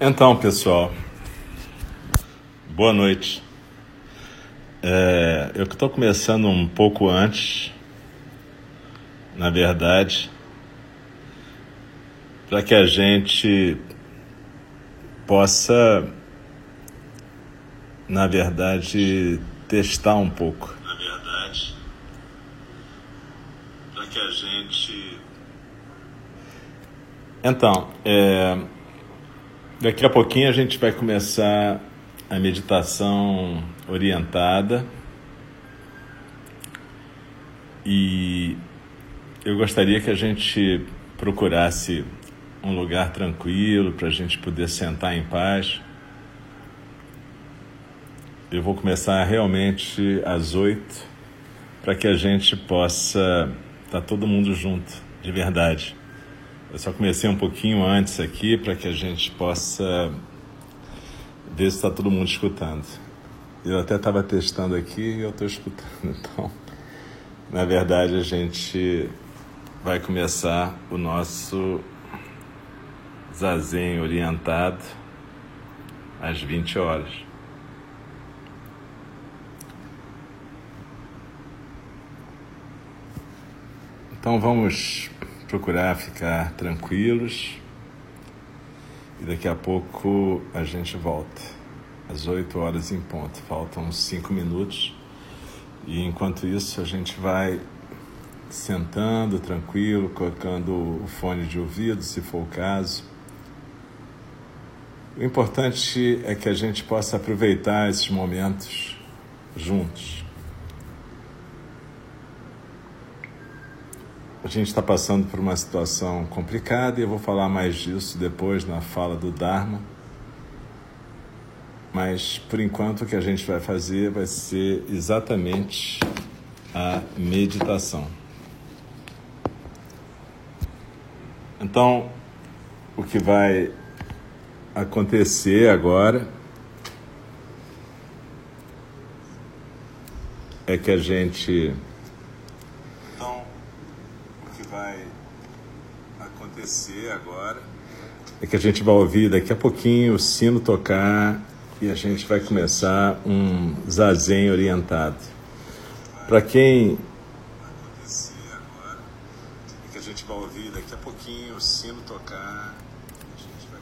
Então, pessoal, boa noite. É, eu estou começando um pouco antes, na verdade, para que a gente possa, na verdade, testar um pouco. Na verdade, para que a gente. Então, é, daqui a pouquinho a gente vai começar a meditação orientada e eu gostaria que a gente procurasse um lugar tranquilo para a gente poder sentar em paz. Eu vou começar realmente às oito para que a gente possa estar tá todo mundo junto, de verdade. Eu só comecei um pouquinho antes aqui para que a gente possa ver se está todo mundo escutando. Eu até estava testando aqui e eu estou escutando. Então, na verdade, a gente vai começar o nosso zazen orientado às 20 horas. Então vamos procurar ficar tranquilos e daqui a pouco a gente volta, às 8 horas em ponto. Faltam uns 5 minutos. E enquanto isso, a gente vai sentando tranquilo, colocando o fone de ouvido, se for o caso. O importante é que a gente possa aproveitar esses momentos juntos. A gente está passando por uma situação complicada e eu vou falar mais disso depois na fala do Dharma. Mas por enquanto o que a gente vai fazer vai ser exatamente a meditação. Então, o que vai acontecer agora é que a gente acontecer agora é que a gente vai ouvir daqui a pouquinho o sino tocar e a gente vai começar um zazen orientado. Para quem.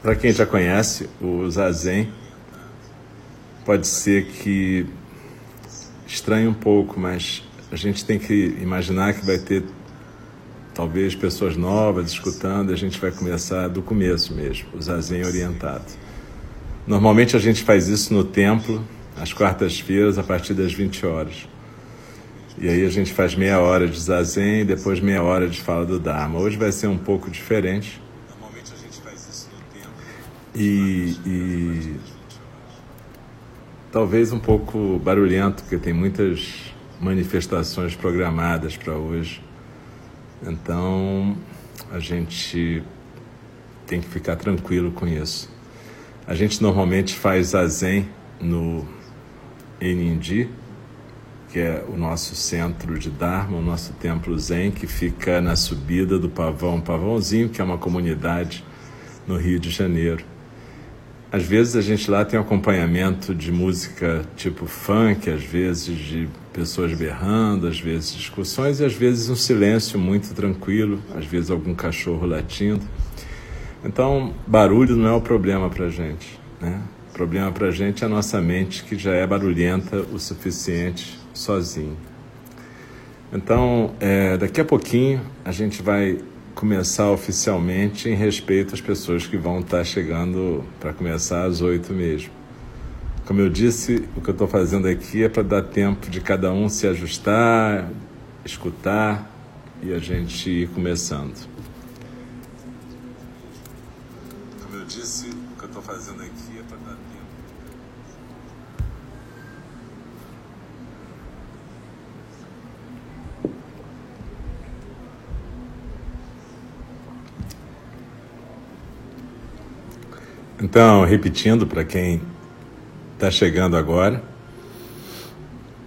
Para quem já conhece o zazen, pode ser que estranhe um pouco, mas a gente tem que imaginar que vai ter talvez pessoas novas escutando, a gente vai começar do começo mesmo, o zazen orientado. Normalmente a gente faz isso no templo, às quartas-feiras, a partir das 20 horas. E aí a gente faz meia hora de zazen e depois meia hora de fala do Dharma. Hoje vai ser um pouco diferente. Normalmente a gente faz isso no templo. E, e talvez um pouco barulhento, porque tem muitas manifestações programadas para hoje. Então, a gente tem que ficar tranquilo com isso. A gente normalmente faz a Zen no Enindi, que é o nosso centro de Dharma, o nosso templo Zen, que fica na subida do Pavão Pavãozinho, que é uma comunidade no Rio de Janeiro. Às vezes a gente lá tem acompanhamento de música tipo funk, às vezes de pessoas berrando, às vezes discussões e às vezes um silêncio muito tranquilo, às vezes algum cachorro latindo. Então, barulho não é o problema para a gente. Né? O problema para a gente é a nossa mente que já é barulhenta o suficiente sozinho. Então, é, daqui a pouquinho a gente vai começar oficialmente em respeito às pessoas que vão estar chegando para começar às oito mesmo. Como eu disse, o que eu estou fazendo aqui é para dar tempo de cada um se ajustar, escutar e a gente ir começando. Como eu disse, o que eu estou fazendo aqui é para dar tempo. Então, repetindo para quem está chegando agora.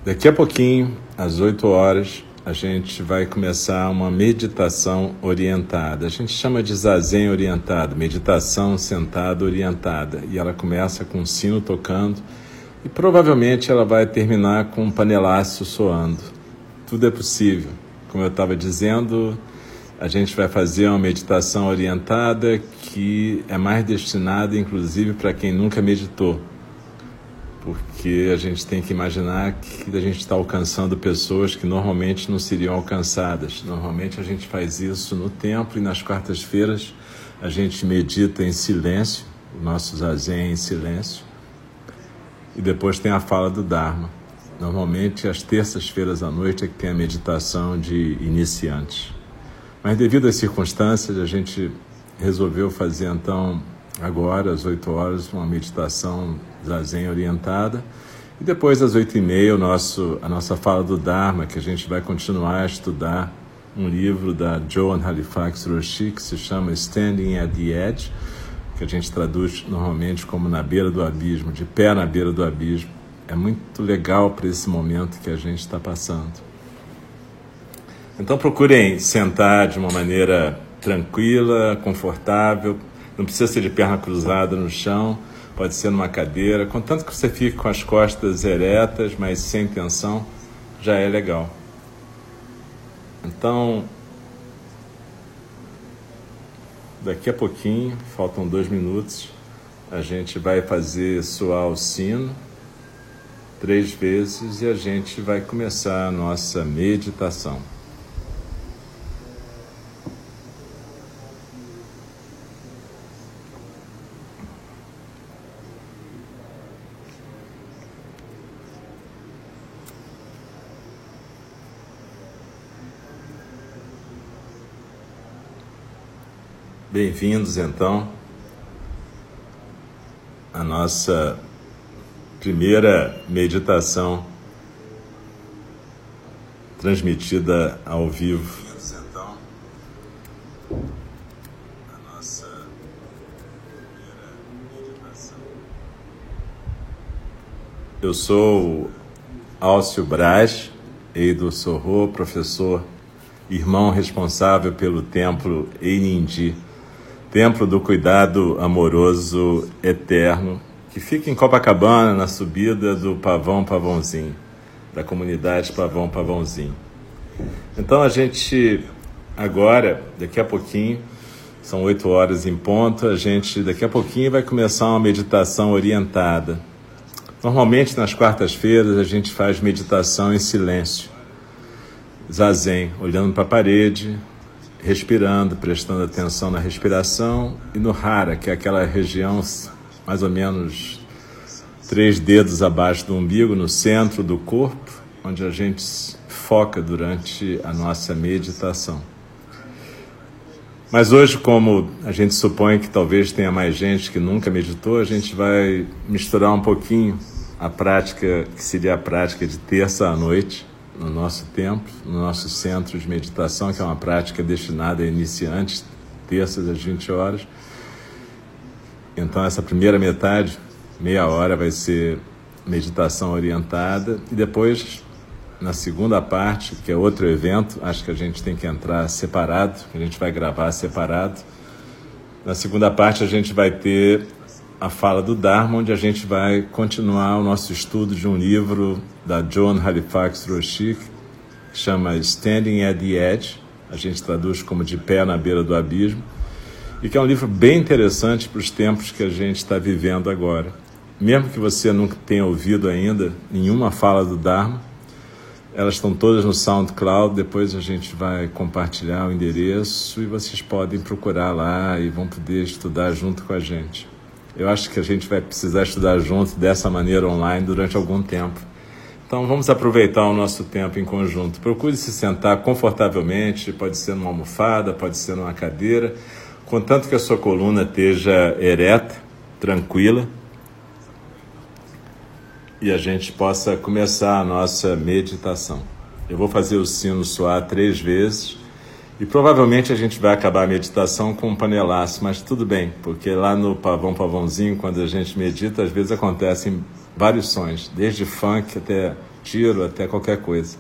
Daqui a pouquinho, às 8 horas, a gente vai começar uma meditação orientada. A gente chama de zazen orientado, meditação sentada orientada. E ela começa com um sino tocando e provavelmente ela vai terminar com um panelaço soando. Tudo é possível. Como eu estava dizendo, a gente vai fazer uma meditação orientada que é mais destinada, inclusive, para quem nunca meditou porque a gente tem que imaginar que a gente está alcançando pessoas que normalmente não seriam alcançadas. Normalmente a gente faz isso no templo e nas quartas-feiras a gente medita em silêncio, o nosso zazen é em silêncio, e depois tem a fala do Dharma. Normalmente às terças-feiras à noite é que tem a meditação de iniciantes. Mas devido às circunstâncias, a gente resolveu fazer então agora às 8 horas uma meditação zazen orientada. E depois, às oito e meia, o nosso, a nossa fala do Dharma, que a gente vai continuar a estudar um livro da Joan Halifax Roshi, que se chama Standing at the Edge, que a gente traduz normalmente como na beira do abismo, de pé na beira do abismo. É muito legal para esse momento que a gente está passando. Então procurem sentar de uma maneira tranquila, confortável, não precisa ser de perna cruzada no chão pode ser numa cadeira, contanto que você fique com as costas eretas, mas sem tensão, já é legal. Então, daqui a pouquinho, faltam dois minutos, a gente vai fazer soar o sino três vezes e a gente vai começar a nossa meditação. Bem-vindos então à nossa primeira meditação transmitida ao vivo. Então, a nossa primeira meditação. Eu sou Alcio Braz, Eido Sorro, professor, irmão responsável pelo templo Einindi Templo do Cuidado Amoroso Eterno, que fica em Copacabana, na subida do Pavão Pavãozinho, da comunidade Pavão Pavãozinho. Então a gente agora, daqui a pouquinho, são oito horas em ponto, a gente daqui a pouquinho vai começar uma meditação orientada. Normalmente nas quartas-feiras a gente faz meditação em silêncio, zazen, olhando para a parede, respirando, prestando atenção na respiração e no hara, que é aquela região mais ou menos três dedos abaixo do umbigo, no centro do corpo, onde a gente foca durante a nossa meditação. Mas hoje, como a gente supõe que talvez tenha mais gente que nunca meditou, a gente vai misturar um pouquinho a prática, que seria a prática de terça à noite, no nosso templo, no nosso centro de meditação, que é uma prática destinada a iniciantes, terças às 20 horas. Então, essa primeira metade, meia hora, vai ser meditação orientada, e depois, na segunda parte, que é outro evento, acho que a gente tem que entrar separado, a gente vai gravar separado. Na segunda parte, a gente vai ter a fala do Dharma, onde a gente vai continuar o nosso estudo de um livro da John Halifax Roshi, que chama Standing at the Edge, a gente traduz como De Pé na Beira do Abismo, e que é um livro bem interessante para os tempos que a gente está vivendo agora. Mesmo que você nunca tenha ouvido ainda nenhuma fala do Dharma, elas estão todas no SoundCloud, depois a gente vai compartilhar o endereço e vocês podem procurar lá e vão poder estudar junto com a gente. Eu acho que a gente vai precisar estudar junto dessa maneira online durante algum tempo. Então vamos aproveitar o nosso tempo em conjunto. Procure se sentar confortavelmente, pode ser numa almofada, pode ser numa cadeira, contanto que a sua coluna esteja ereta, tranquila, e a gente possa começar a nossa meditação. Eu vou fazer o sino soar três vezes e provavelmente a gente vai acabar a meditação com um panelaço, mas tudo bem, porque lá no Pavão Pavãozinho, quando a gente medita, às vezes acontecem vários sons, desde funk até tiro, até qualquer coisa.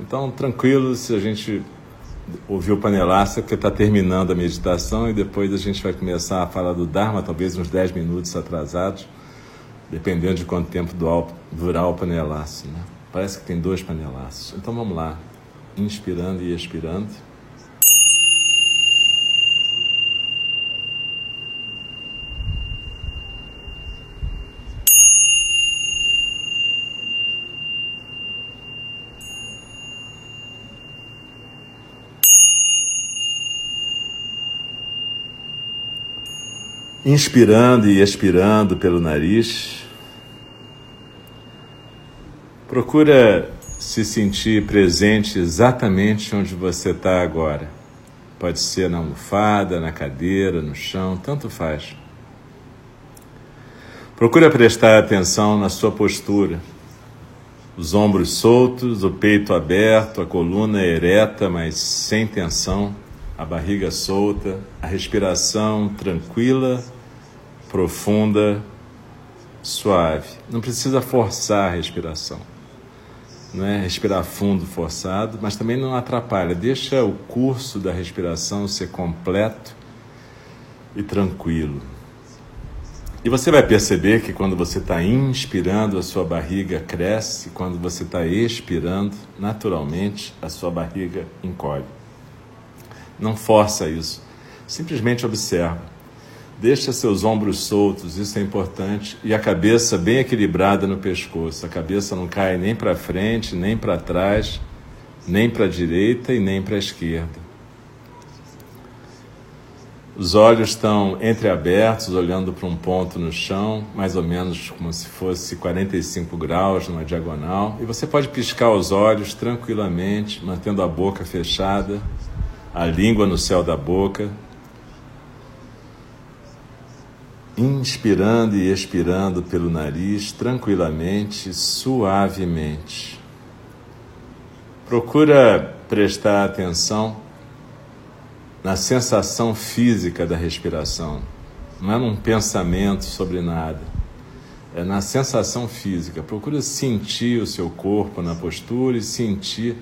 Então, tranquilo se a gente ouvir o panelaço, porque está terminando a meditação e depois a gente vai começar a falar do Dharma, talvez uns 10 minutos atrasados, dependendo de quanto tempo durar o panelaço. Né? Parece que tem dois panelaços. Então vamos lá, inspirando e expirando. Inspirando e expirando pelo nariz. Procura se sentir presente exatamente onde você está agora. Pode ser na almofada, na cadeira, no chão, tanto faz. Procura prestar atenção na sua postura. Os ombros soltos, o peito aberto, a coluna ereta, mas sem tensão, a barriga solta, a respiração tranquila profunda, suave. Não precisa forçar a respiração. Não é respirar fundo forçado, mas também não atrapalha. Deixa o curso da respiração ser completo e tranquilo. E você vai perceber que quando você está inspirando, a sua barriga cresce, quando você está expirando, naturalmente a sua barriga encolhe. Não força isso, simplesmente observa. Deixa seus ombros soltos, isso é importante, e a cabeça bem equilibrada no pescoço. A cabeça não cai nem para frente, nem para trás, nem para a direita e nem para a esquerda. Os olhos estão entreabertos, olhando para um ponto no chão, mais ou menos como se fosse 45 graus numa diagonal. E você pode piscar os olhos tranquilamente, mantendo a boca fechada, a língua no céu da boca, inspirando e expirando pelo nariz tranquilamente, suavemente. Procura prestar atenção na sensação física da respiração, não é num pensamento sobre nada, é na sensação física. Procura sentir o seu corpo na postura e sentir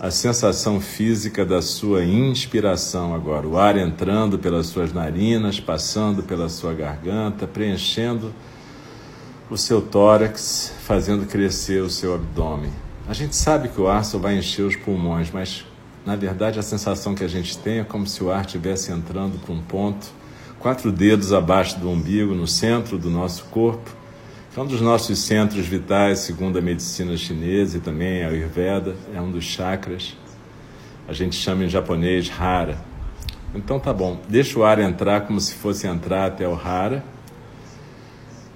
a sensação física da sua inspiração agora, o ar entrando pelas suas narinas, passando pela sua garganta, preenchendo o seu tórax, fazendo crescer o seu abdômen. A gente sabe que o ar só vai encher os pulmões, mas na verdade a sensação que a gente tem é como se o ar estivesse entrando para um ponto, quatro dedos abaixo do umbigo, no centro do nosso corpo, é um dos nossos centros vitais, segundo a medicina chinesa e também a Ayurveda, é um dos chakras. A gente chama em japonês Hara. Então tá bom, deixa o ar entrar como se fosse entrar até o Hara.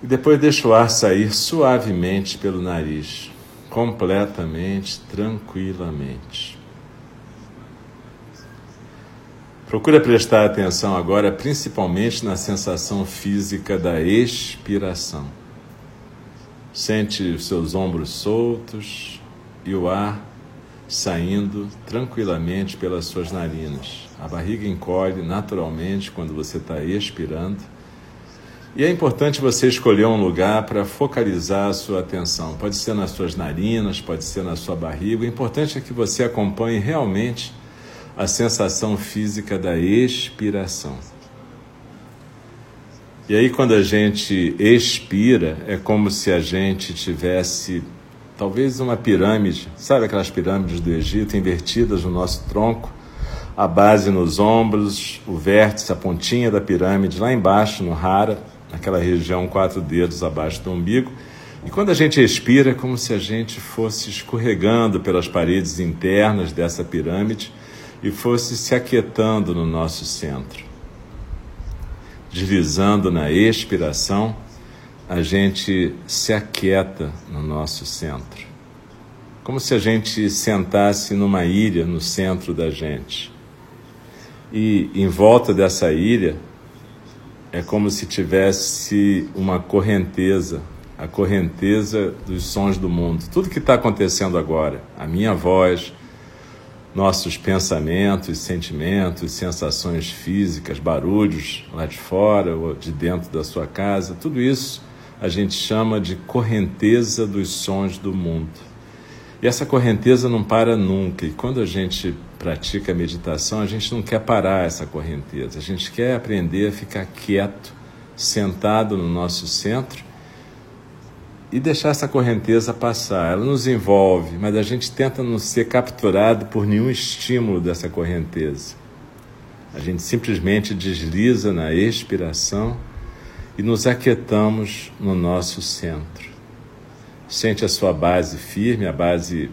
E depois deixa o ar sair suavemente pelo nariz, completamente, tranquilamente. Procura prestar atenção agora principalmente na sensação física da expiração. Sente os seus ombros soltos e o ar saindo tranquilamente pelas suas narinas. A barriga encolhe naturalmente quando você está expirando. E é importante você escolher um lugar para focalizar a sua atenção. Pode ser nas suas narinas, pode ser na sua barriga. O importante é que você acompanhe realmente a sensação física da expiração. E aí, quando a gente expira, é como se a gente tivesse talvez uma pirâmide, sabe aquelas pirâmides do Egito invertidas no nosso tronco, a base nos ombros, o vértice, a pontinha da pirâmide lá embaixo no rara, naquela região quatro dedos abaixo do umbigo. E quando a gente expira, é como se a gente fosse escorregando pelas paredes internas dessa pirâmide e fosse se aquietando no nosso centro deslizando na expiração, a gente se aquieta no nosso centro. Como se a gente sentasse numa ilha no centro da gente. E em volta dessa ilha é como se tivesse uma correnteza, a correnteza dos sons do mundo. Tudo que está acontecendo agora, a minha voz, nossos pensamentos, sentimentos, sensações físicas, barulhos lá de fora ou de dentro da sua casa, tudo isso a gente chama de correnteza dos sons do mundo. E essa correnteza não para nunca. E quando a gente pratica a meditação, a gente não quer parar essa correnteza. A gente quer aprender a ficar quieto, sentado no nosso centro e deixar essa correnteza passar. Ela nos envolve, mas a gente tenta não ser capturado por nenhum estímulo dessa correnteza. A gente simplesmente desliza na expiração e nos aquietamos no nosso centro. Sente a sua base firme, a base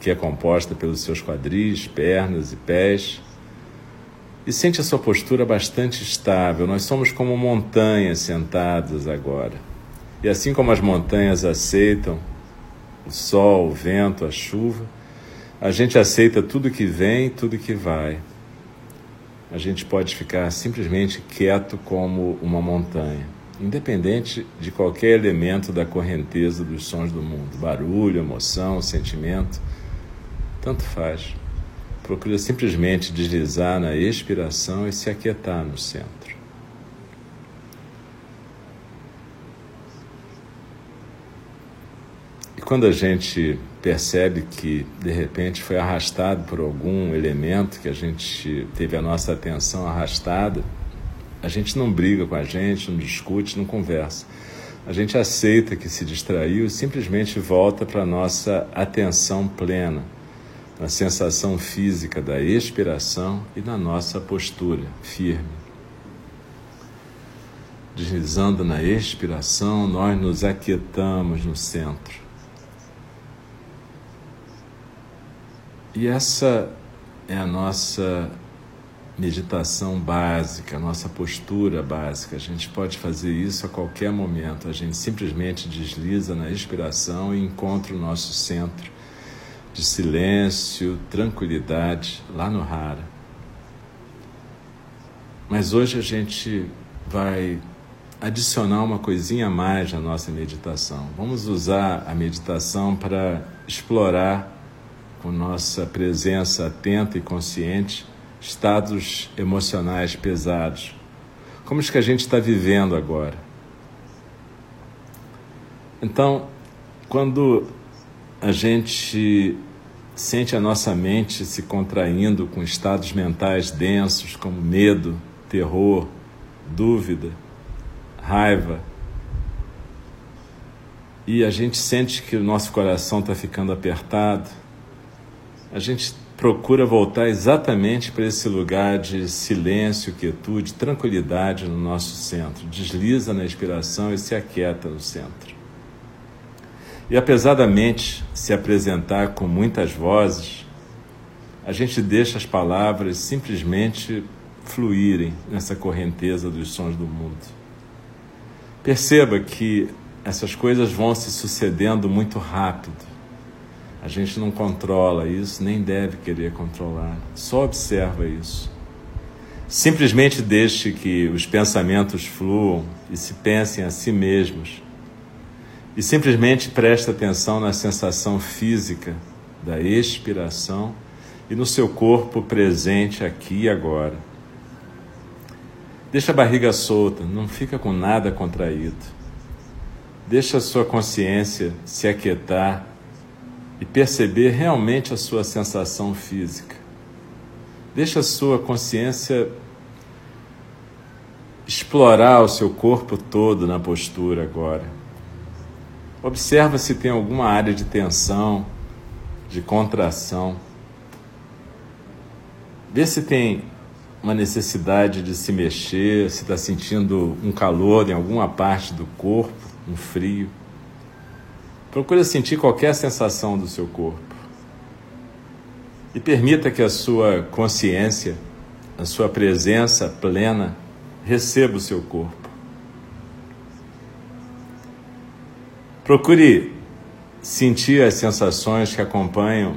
que é composta pelos seus quadris, pernas e pés. E sente a sua postura bastante estável. Nós somos como montanhas sentadas agora. E assim como as montanhas aceitam o sol, o vento, a chuva, a gente aceita tudo que vem, tudo que vai a gente pode ficar simplesmente quieto como uma montanha, independente de qualquer elemento da correnteza dos sons do mundo barulho, emoção, sentimento tanto faz. Procura simplesmente deslizar na expiração e se aquietar no centro. E quando a gente percebe que de repente foi arrastado por algum elemento que a gente teve a nossa atenção arrastada, a gente não briga com a gente, não discute, não conversa. A gente aceita que se distraiu e simplesmente volta para a nossa atenção plena, na sensação física da expiração e na nossa postura firme. Deslizando na expiração, nós nos aquietamos no centro. E essa é a nossa meditação básica, a nossa postura básica. A gente pode fazer isso a qualquer momento. A gente simplesmente desliza na expiração e encontra o nosso centro de silêncio, tranquilidade lá no Hara. Mas hoje a gente vai adicionar uma coisinha a mais na nossa meditação. Vamos usar a meditação para explorar com nossa presença atenta e consciente, estados emocionais pesados, como os que a gente está vivendo agora. Então, quando a gente sente a nossa mente se contraindo com estados mentais densos como medo, terror, dúvida, raiva, e a gente sente que o nosso coração está ficando apertado, a gente procura voltar exatamente para esse lugar de silêncio, quietude, tranquilidade no nosso centro. Desliza na inspiração e se aquieta no centro. E apesar da mente se apresentar com muitas vozes, a gente deixa as palavras simplesmente fluírem nessa correnteza dos sons do mundo. Perceba que essas coisas vão se sucedendo muito rápido a gente não controla isso, nem deve querer controlar, só observa isso. Simplesmente deixe que os pensamentos fluam e se pensem a si mesmos. E simplesmente preste atenção na sensação física da expiração e no seu corpo presente aqui e agora. Deixa a barriga solta, não fica com nada contraído. Deixa a sua consciência se aquietar e perceber realmente a sua sensação física. Deixa a sua consciência explorar o seu corpo todo na postura agora. Observa se tem alguma área de tensão, de contração. Vê se tem uma necessidade de se mexer, se está sentindo um calor em alguma parte do corpo, um frio. Procure sentir qualquer sensação do seu corpo. E permita que a sua consciência, a sua presença plena, receba o seu corpo. Procure sentir as sensações que acompanham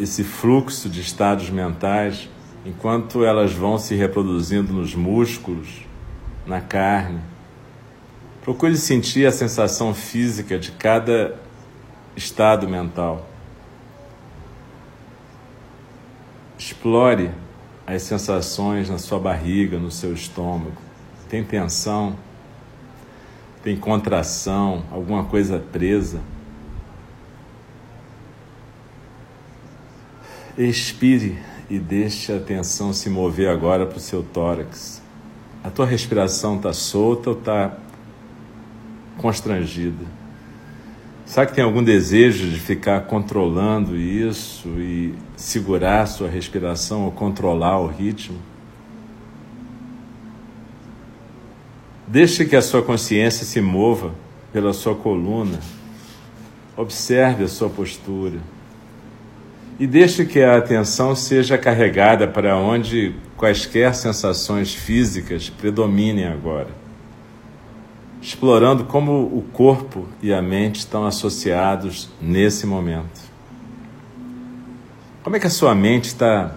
esse fluxo de estados mentais enquanto elas vão se reproduzindo nos músculos, na carne Procure sentir a sensação física de cada estado mental. Explore as sensações na sua barriga, no seu estômago. Tem tensão? Tem contração? Alguma coisa presa? Expire e deixe a atenção se mover agora para o seu tórax. A tua respiração está solta ou está constrangida? Sabe que tem algum desejo de ficar controlando isso e segurar sua respiração ou controlar o ritmo? Deixe que a sua consciência se mova pela sua coluna. Observe a sua postura. E deixe que a atenção seja carregada para onde quaisquer sensações físicas predominem agora. Explorando como o corpo e a mente estão associados nesse momento. Como é que a sua mente está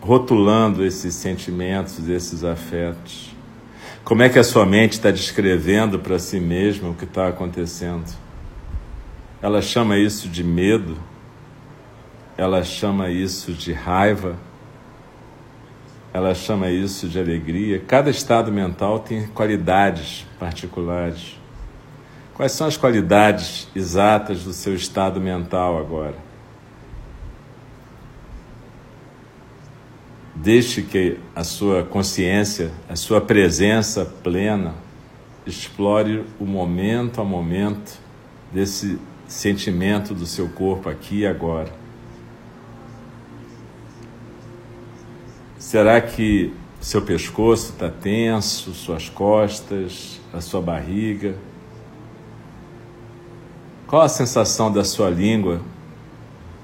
rotulando esses sentimentos, esses afetos? Como é que a sua mente está descrevendo para si mesma o que está acontecendo? Ela chama isso de medo, ela chama isso de raiva, ela chama isso de alegria. Cada estado mental tem qualidades particulares. Quais são as qualidades exatas do seu estado mental agora? Deixe que a sua consciência, a sua presença plena, explore o momento a momento desse sentimento do seu corpo aqui e agora. Será que seu pescoço está tenso, suas costas, a sua barriga? Qual a sensação da sua língua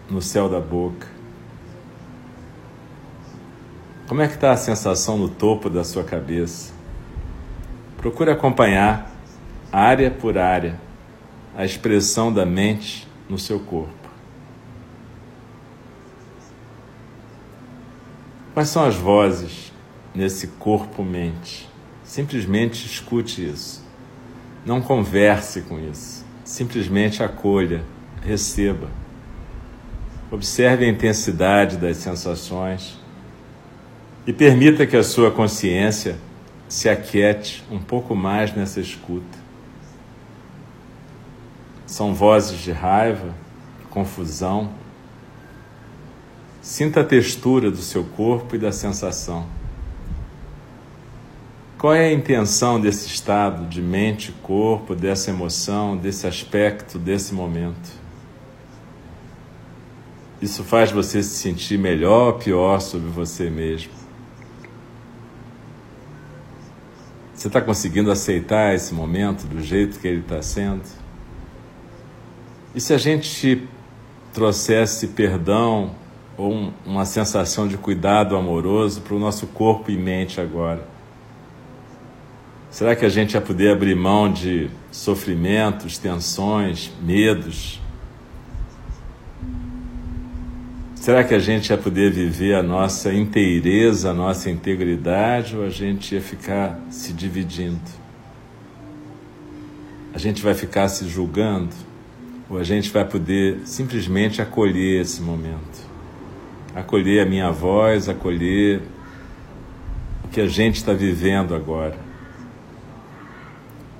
no céu da boca? Como é que está a sensação no topo da sua cabeça? Procure acompanhar, área por área, a expressão da mente no seu corpo. Quais são as vozes nesse corpo-mente? Simplesmente escute isso. Não converse com isso. Simplesmente acolha, receba. Observe a intensidade das sensações e permita que a sua consciência se aquiete um pouco mais nessa escuta. São vozes de raiva, confusão. Sinta a textura do seu corpo e da sensação. Qual é a intenção desse estado de mente corpo, dessa emoção, desse aspecto, desse momento? Isso faz você se sentir melhor ou pior sobre você mesmo? Você está conseguindo aceitar esse momento do jeito que ele está sendo? E se a gente trouxesse perdão ou um, uma sensação de cuidado amoroso para o nosso corpo e mente agora? Será que a gente ia poder abrir mão de sofrimentos, tensões, medos? Será que a gente ia poder viver a nossa inteireza, a nossa integridade, ou a gente ia ficar se dividindo? A gente vai ficar se julgando? Ou a gente vai poder simplesmente acolher esse momento? Acolher a minha voz, acolher o que a gente está vivendo agora.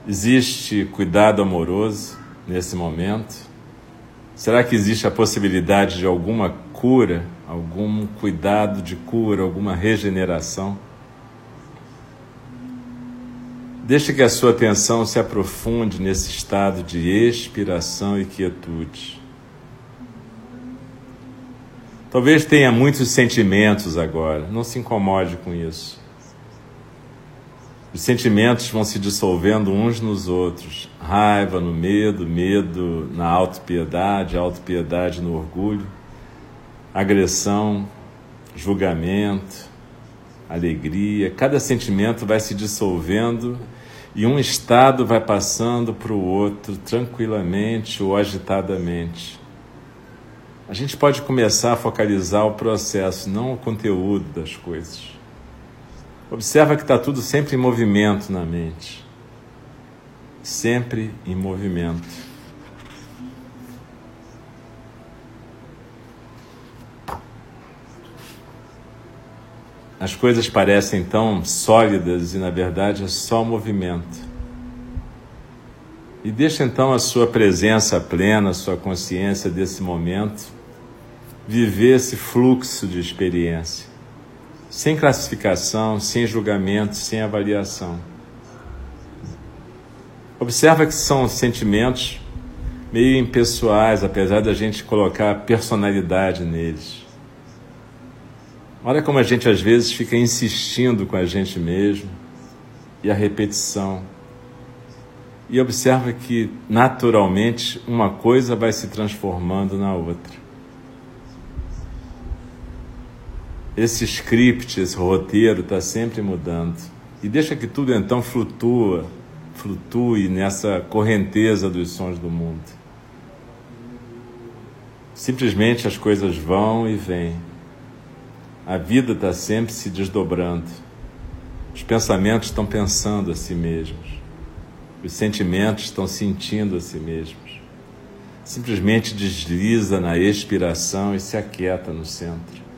Existe cuidado amoroso nesse momento? Será que existe a possibilidade de alguma cura, algum cuidado de cura, alguma regeneração. Deixe que a sua atenção se aprofunde nesse estado de expiração e quietude. Talvez tenha muitos sentimentos agora, não se incomode com isso. Os sentimentos vão se dissolvendo uns nos outros. Raiva no medo, medo na autopiedade, autopiedade no orgulho agressão, julgamento, alegria, cada sentimento vai se dissolvendo e um estado vai passando para o outro tranquilamente ou agitadamente. A gente pode começar a focalizar o processo, não o conteúdo das coisas. Observa que está tudo sempre em movimento na mente. Sempre em movimento. As coisas parecem tão sólidas e na verdade é só movimento. E deixa então a sua presença plena, a sua consciência desse momento viver esse fluxo de experiência, sem classificação, sem julgamento, sem avaliação. Observa que são sentimentos meio impessoais, apesar da gente colocar personalidade neles. Olha como a gente às vezes fica insistindo com a gente mesmo e a repetição. E observa que naturalmente uma coisa vai se transformando na outra. Esse script, esse roteiro está sempre mudando. E deixa que tudo então flutua, flutue nessa correnteza dos sons do mundo. Simplesmente as coisas vão e vêm. A vida está sempre se desdobrando. Os pensamentos estão pensando a si mesmos. Os sentimentos estão sentindo a si mesmos. Simplesmente desliza na expiração e se aquieta no centro.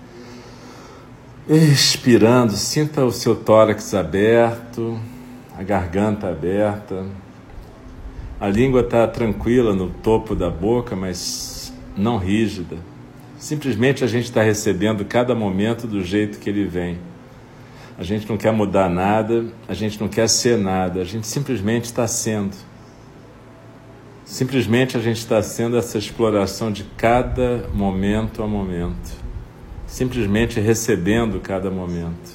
Expirando, sinta o seu tórax aberto, a garganta aberta. A língua está tranquila no topo da boca, mas não rígida. Simplesmente a gente está recebendo cada momento do jeito que ele vem. A gente não quer mudar nada, a gente não quer ser nada, a gente simplesmente está sendo. Simplesmente a gente está sendo essa exploração de cada momento a momento. Simplesmente recebendo cada momento.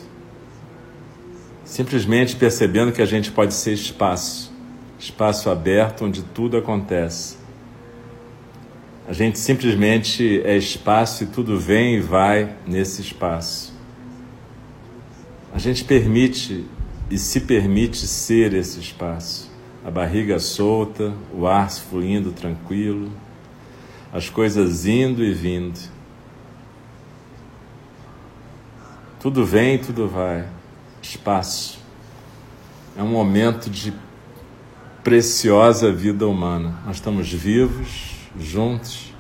Simplesmente percebendo que a gente pode ser espaço espaço aberto onde tudo acontece a gente simplesmente é espaço e tudo vem e vai nesse espaço. A gente permite e se permite ser esse espaço. A barriga solta, o ar fluindo tranquilo, as coisas indo e vindo. Tudo vem tudo vai. Espaço. É um momento de preciosa vida humana. Nós estamos vivos, juntos,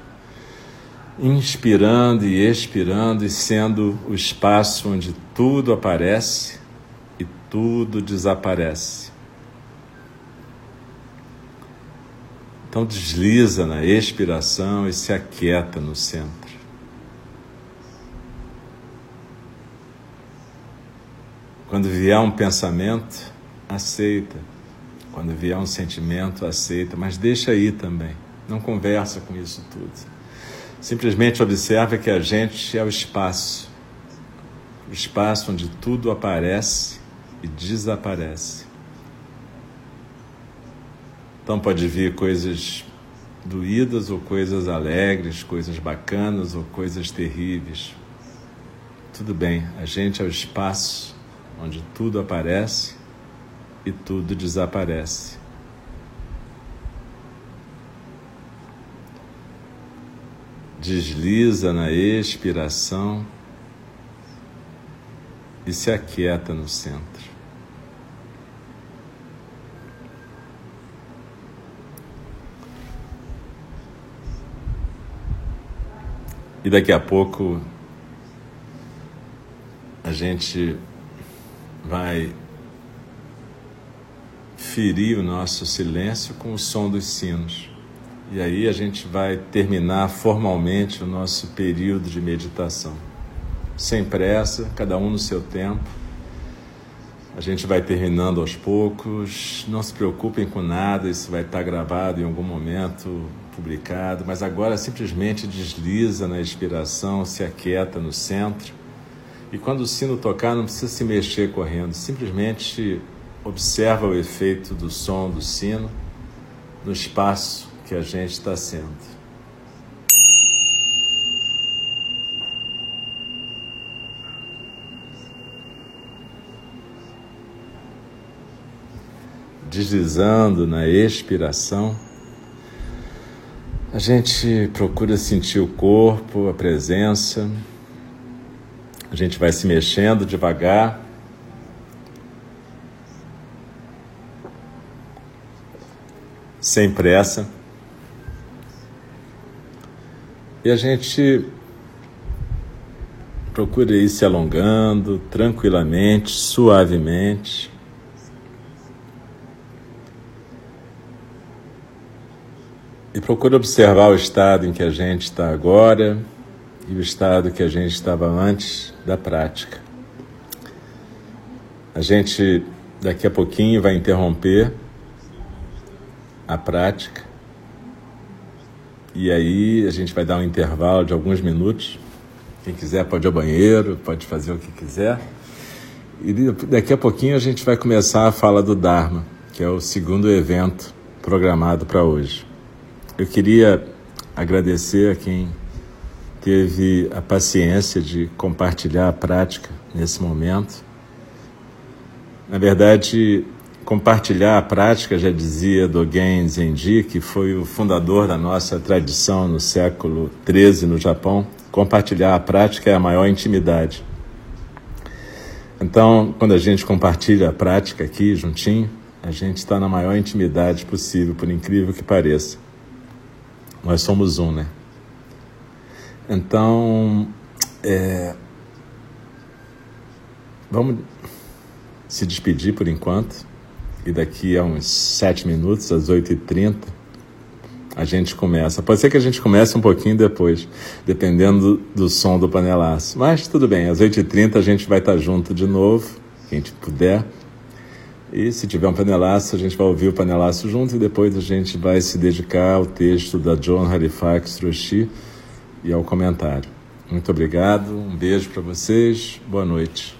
inspirando e expirando e sendo o espaço onde tudo aparece e tudo desaparece. Então desliza na expiração e se aquieta no centro. Quando vier um pensamento, aceita. Quando vier um sentimento, aceita, mas deixa aí também. Não conversa com isso tudo. Simplesmente observa que a gente é o espaço o espaço onde tudo aparece e desaparece. Então pode vir coisas doídas ou coisas alegres, coisas bacanas ou coisas terríveis. Tudo bem, a gente é o espaço onde tudo aparece e tudo desaparece. desliza na expiração e se aquieta no centro. E daqui a pouco a gente vai ferir o nosso silêncio com o som dos sinos. E aí a gente vai terminar formalmente o nosso período de meditação. Sem pressa, cada um no seu tempo. A gente vai terminando aos poucos. Não se preocupem com nada, isso vai estar gravado em algum momento, publicado. Mas agora simplesmente desliza na expiração, se aquieta no centro. E quando o sino tocar, não precisa se mexer correndo, simplesmente observa o efeito do som do sino no espaço que a gente está sendo. Deslizando na expiração, a gente procura sentir o corpo, a presença, a gente vai se mexendo devagar. Sem pressa. E a gente procura ir se alongando tranquilamente, suavemente. E procura observar o estado em que a gente está agora e o estado que a gente estava antes da prática. A gente daqui a pouquinho vai interromper a prática e aí a gente vai dar um intervalo de alguns minutos. Quem quiser pode ir ao banheiro, pode fazer o que quiser. E daqui a pouquinho a gente vai começar a fala do Dharma, que é o segundo evento programado para hoje. Eu queria agradecer a quem teve a paciência de compartilhar a prática nesse momento. Na verdade, compartilhar a prática, já dizia Dogen Zenji, que foi o fundador da nossa tradição no século XIII no Japão, compartilhar a prática é a maior intimidade. Então, quando a gente compartilha a prática aqui juntinho, a gente está na maior intimidade possível, por incrível que pareça. Nós somos um, né? Então, é... vamos se despedir por enquanto. E daqui a uns sete minutos, às oito e trinta, a gente começa. Pode ser que a gente comece um pouquinho depois, dependendo do, som do panelaço. Mas tudo bem, às oito e trinta a gente vai estar junto de novo, quem puder. E se tiver um panelaço, a gente vai ouvir o panelaço junto e depois a gente vai se dedicar ao texto da John Halifax Roshi e ao comentário. Muito obrigado, um beijo para vocês, boa noite.